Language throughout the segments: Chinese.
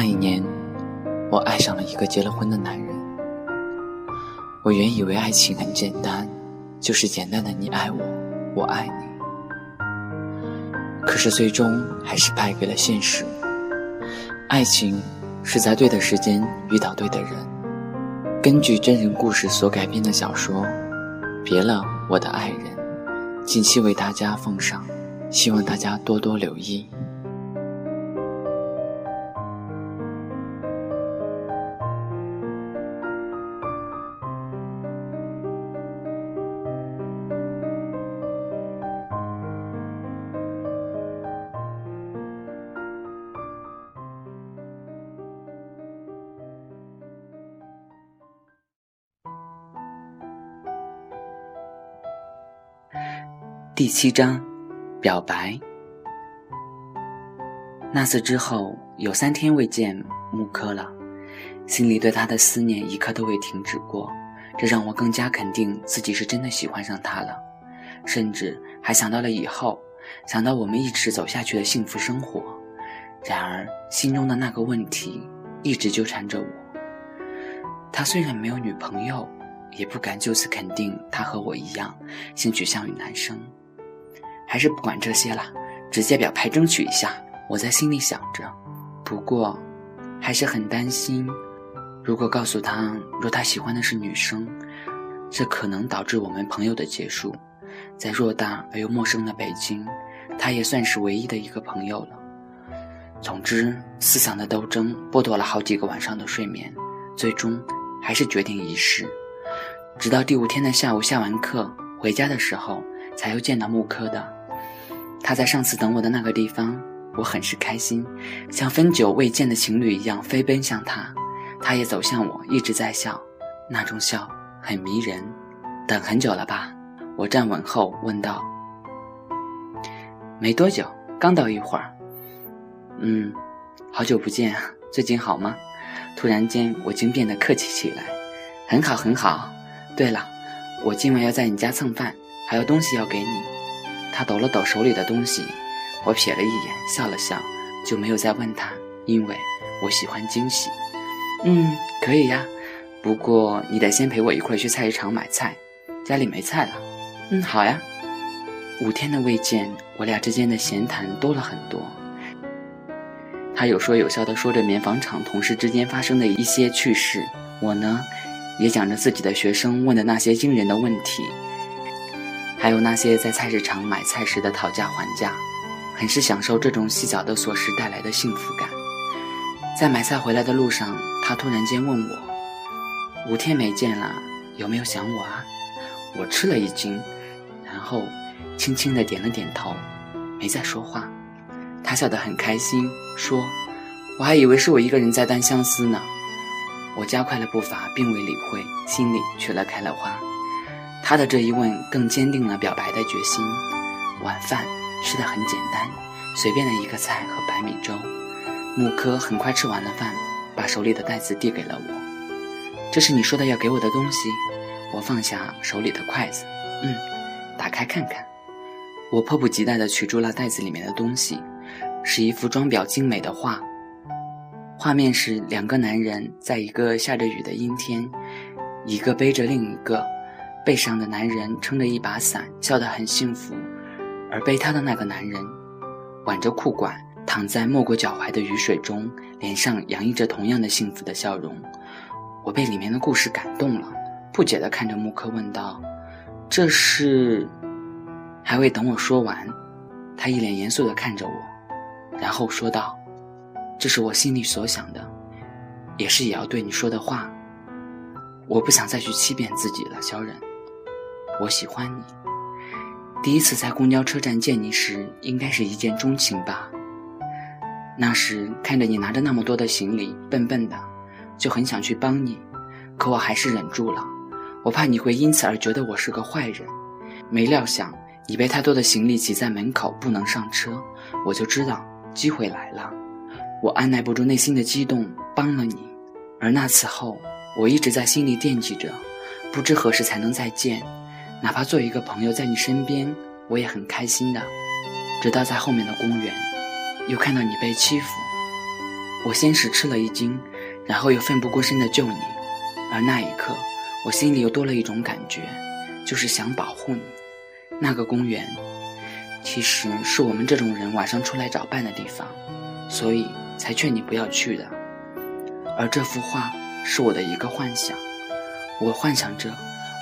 那一年，我爱上了一个结了婚的男人。我原以为爱情很简单，就是简单的你爱我，我爱你。可是最终还是败给了现实。爱情是在对的时间遇到对的人。根据真人故事所改编的小说《别了我的爱人》，近期为大家奉上，希望大家多多留意。第七章，表白。那次之后，有三天未见木柯了，心里对他的思念一刻都未停止过。这让我更加肯定自己是真的喜欢上他了，甚至还想到了以后，想到我们一直走下去的幸福生活。然而，心中的那个问题一直纠缠着我。他虽然没有女朋友，也不敢就此肯定他和我一样，性取向于男生。还是不管这些了，直接表态争取一下。我在心里想着，不过还是很担心，如果告诉他若他喜欢的是女生，这可能导致我们朋友的结束。在偌大而又陌生的北京，他也算是唯一的一个朋友了。总之，思想的斗争剥夺了好几个晚上的睡眠，最终还是决定一试。直到第五天的下午下完课回家的时候，才又见到木柯的。他在上次等我的那个地方，我很是开心，像分久未见的情侣一样飞奔向他，他也走向我，一直在笑，那种笑很迷人。等很久了吧？我站稳后问道。没多久，刚到一会儿。嗯，好久不见，最近好吗？突然间，我竟变得客气起来。很好，很好。对了，我今晚要在你家蹭饭，还有东西要给你。他抖了抖手里的东西，我瞥了一眼，笑了笑，就没有再问他，因为我喜欢惊喜。嗯，可以呀，不过你得先陪我一块去菜市场买菜，家里没菜了。嗯，好呀。五天的未见，我俩之间的闲谈多了很多。他有说有笑地说着棉纺厂同事之间发生的一些趣事，我呢，也讲着自己的学生问的那些惊人的问题。还有那些在菜市场买菜时的讨价还价，很是享受这种细小的琐事带来的幸福感。在买菜回来的路上，他突然间问我：“五天没见了，有没有想我啊？”我吃了一惊，然后轻轻地点了点头，没再说话。他笑得很开心，说：“我还以为是我一个人在单相思呢。”我加快了步伐，并未理会，心里却乐开了花。他的这一问更坚定了表白的决心。晚饭吃的很简单，随便的一个菜和白米粥。木柯很快吃完了饭，把手里的袋子递给了我。这是你说的要给我的东西。我放下手里的筷子，嗯，打开看看。我迫不及待地取出了袋子里面的东西，是一幅装裱精美的画。画面是两个男人在一个下着雨的阴天，一个背着另一个。背上的男人撑着一把伞，笑得很幸福，而背他的那个男人，挽着裤管，躺在没过脚踝的雨水中，脸上洋溢着同样的幸福的笑容。我被里面的故事感动了，不解地看着木柯问道：“这是？”还未等我说完，他一脸严肃地看着我，然后说道：“这是我心里所想的，也是也要对你说的话。我不想再去欺骗自己了，小忍。”我喜欢你。第一次在公交车站见你时，应该是一见钟情吧。那时看着你拿着那么多的行李，笨笨的，就很想去帮你，可我还是忍住了。我怕你会因此而觉得我是个坏人。没料想你被太多的行李挤在门口不能上车，我就知道机会来了。我按耐不住内心的激动，帮了你。而那次后，我一直在心里惦记着，不知何时才能再见。哪怕做一个朋友在你身边，我也很开心的。直到在后面的公园，又看到你被欺负，我先是吃了一惊，然后又奋不顾身的救你，而那一刻，我心里又多了一种感觉，就是想保护你。那个公园，其实是我们这种人晚上出来找伴的地方，所以才劝你不要去的。而这幅画是我的一个幻想，我幻想着，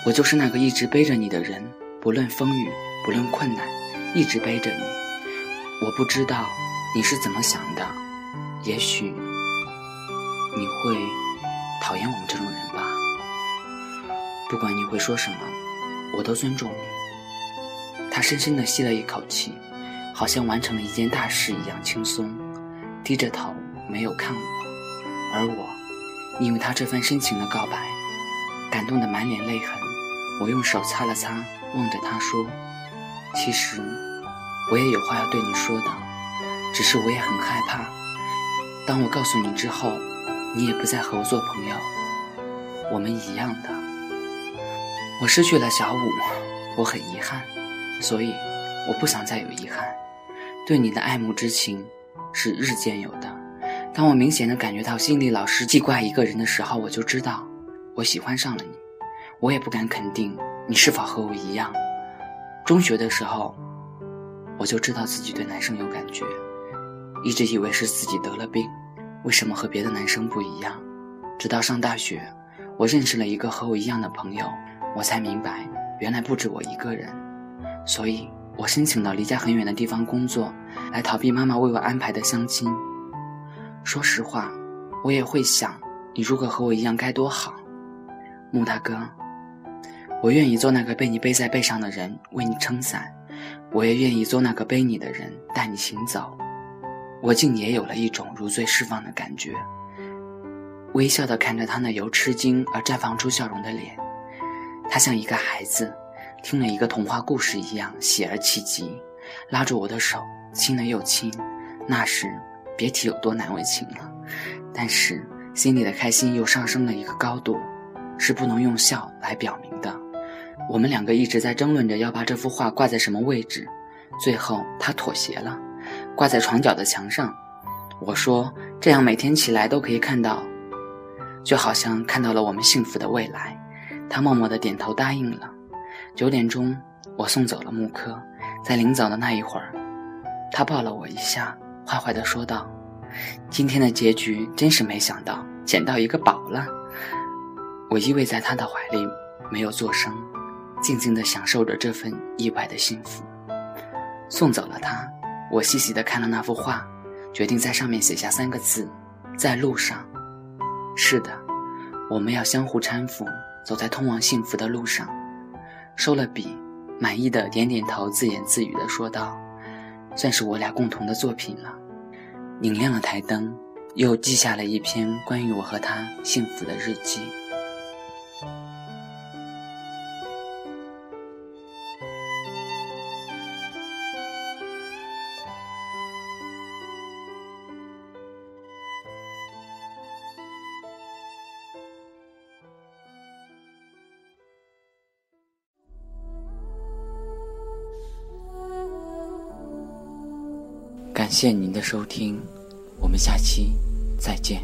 我就是那个一直背着你的人，不论风雨，不论困难，一直背着你。我不知道你是怎么想的，也许你会讨厌我们这种人吧。不管你会说什么，我都尊重你。他深深地吸了一口气，好像完成了一件大事一样轻松，低着头没有看我。而我，因为他这份深情的告白，感动得满脸泪痕。我用手擦了擦，望着他说：“其实，我也有话要对你说的，只是我也很害怕。当我告诉你之后，你也不再和我做朋友，我们一样的。我失去了小五，我很遗憾。”所以，我不想再有遗憾。对你的爱慕之情是日渐有的。当我明显的感觉到心里老是记挂一个人的时候，我就知道我喜欢上了你。我也不敢肯定你是否和我一样。中学的时候，我就知道自己对男生有感觉，一直以为是自己得了病。为什么和别的男生不一样？直到上大学，我认识了一个和我一样的朋友，我才明白，原来不止我一个人。所以，我申请到离家很远的地方工作，来逃避妈妈为我安排的相亲。说实话，我也会想，你如果和我一样该多好。穆大哥，我愿意做那个被你背在背上的人，为你撑伞；我也愿意做那个背你的人，带你行走。我竟也有了一种如醉释放的感觉，微笑地看着他那由吃惊而绽放出笑容的脸，他像一个孩子。听了一个童话故事一样喜而气急，拉住我的手，亲了又亲。那时别提有多难为情了，但是心里的开心又上升了一个高度，是不能用笑来表明的。我们两个一直在争论着要把这幅画挂在什么位置，最后他妥协了，挂在床角的墙上。我说这样每天起来都可以看到，就好像看到了我们幸福的未来。他默默地点头答应了。九点钟，我送走了木柯，在临走的那一会儿，他抱了我一下，坏坏的说道：“今天的结局真是没想到，捡到一个宝了。”我依偎在他的怀里，没有作声，静静的享受着这份意外的幸福。送走了他，我细细的看了那幅画，决定在上面写下三个字：“在路上。”是的，我们要相互搀扶，走在通往幸福的路上。收了笔，满意的点点头，自言自语的说道：“算是我俩共同的作品了。”拧亮了台灯，又记下了一篇关于我和他幸福的日记。感谢您的收听，我们下期再见。